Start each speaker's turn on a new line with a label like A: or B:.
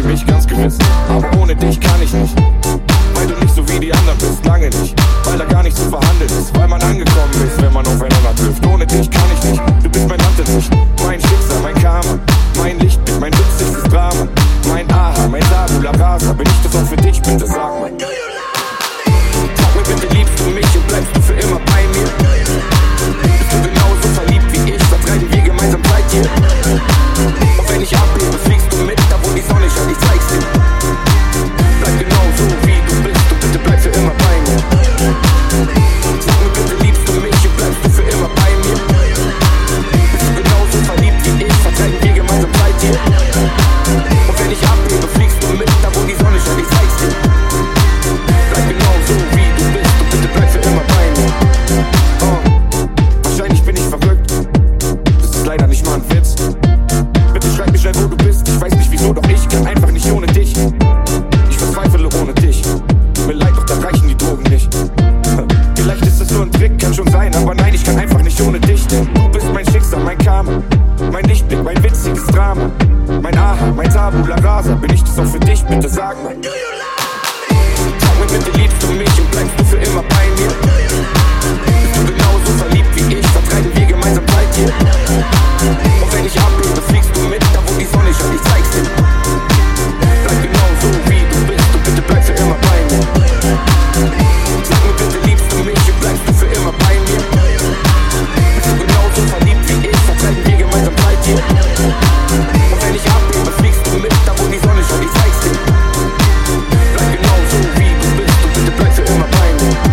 A: für mich ganz gewiss. Aber ohne dich kann ich nicht. Weil du nicht so wie die anderen bist, lange nicht. Weil da gar nichts zu verhandeln ist. Weil man angekommen ist, wenn man aufeinander trifft. Ohne dich kann ich nicht. Du bist mein Latte nicht. Mein Schicksal, mein Karma. Mein Lichtblick, mein witzigstes Drama. Mein Aha, mein Sabula Rasa. Bin ich das auch für dich, bitte sag. Tabula Rasa, bin ich das auch für dich, bitte sag mal. Do you love me? Sag mir bitte Lied für mich und bleibst du für immer bei Thank you.